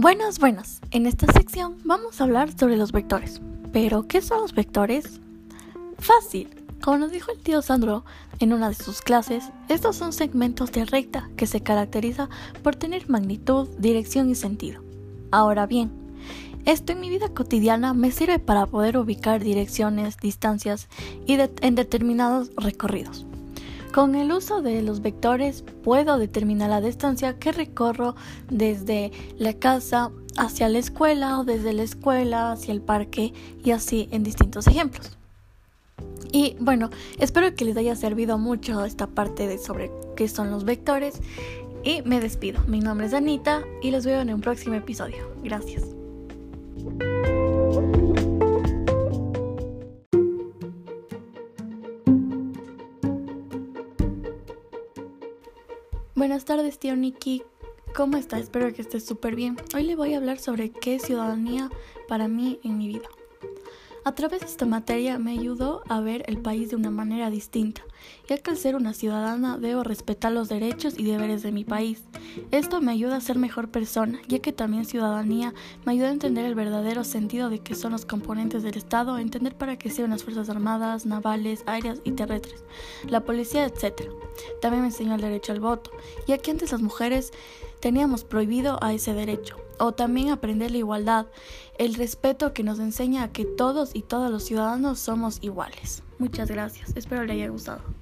Buenas, buenas. En esta sección vamos a hablar sobre los vectores. Pero, ¿qué son los vectores? Fácil. Como nos dijo el tío Sandro en una de sus clases, estos son segmentos de recta que se caracteriza por tener magnitud, dirección y sentido. Ahora bien, esto en mi vida cotidiana me sirve para poder ubicar direcciones, distancias y en determinados recorridos. Con el uso de los vectores puedo determinar la distancia que recorro desde la casa hacia la escuela o desde la escuela hacia el parque y así en distintos ejemplos. Y bueno, espero que les haya servido mucho esta parte de sobre qué son los vectores y me despido. Mi nombre es Anita y los veo en un próximo episodio. Gracias. Buenas tardes, tío Nikki. ¿Cómo está? Espero que estés súper bien. Hoy le voy a hablar sobre qué es ciudadanía para mí en mi vida. A través de esta materia me ayudó a ver el país de una manera distinta, ya que al ser una ciudadana debo respetar los derechos y deberes de mi país. Esto me ayuda a ser mejor persona, ya que también ciudadanía me ayuda a entender el verdadero sentido de qué son los componentes del Estado, entender para qué sirven las Fuerzas Armadas, navales, aéreas y terrestres, la policía, etc. También me enseñó el derecho al voto, ya que antes las mujeres teníamos prohibido a ese derecho o también aprender la igualdad, el respeto que nos enseña a que todos y todos los ciudadanos somos iguales. Muchas gracias, espero le haya gustado.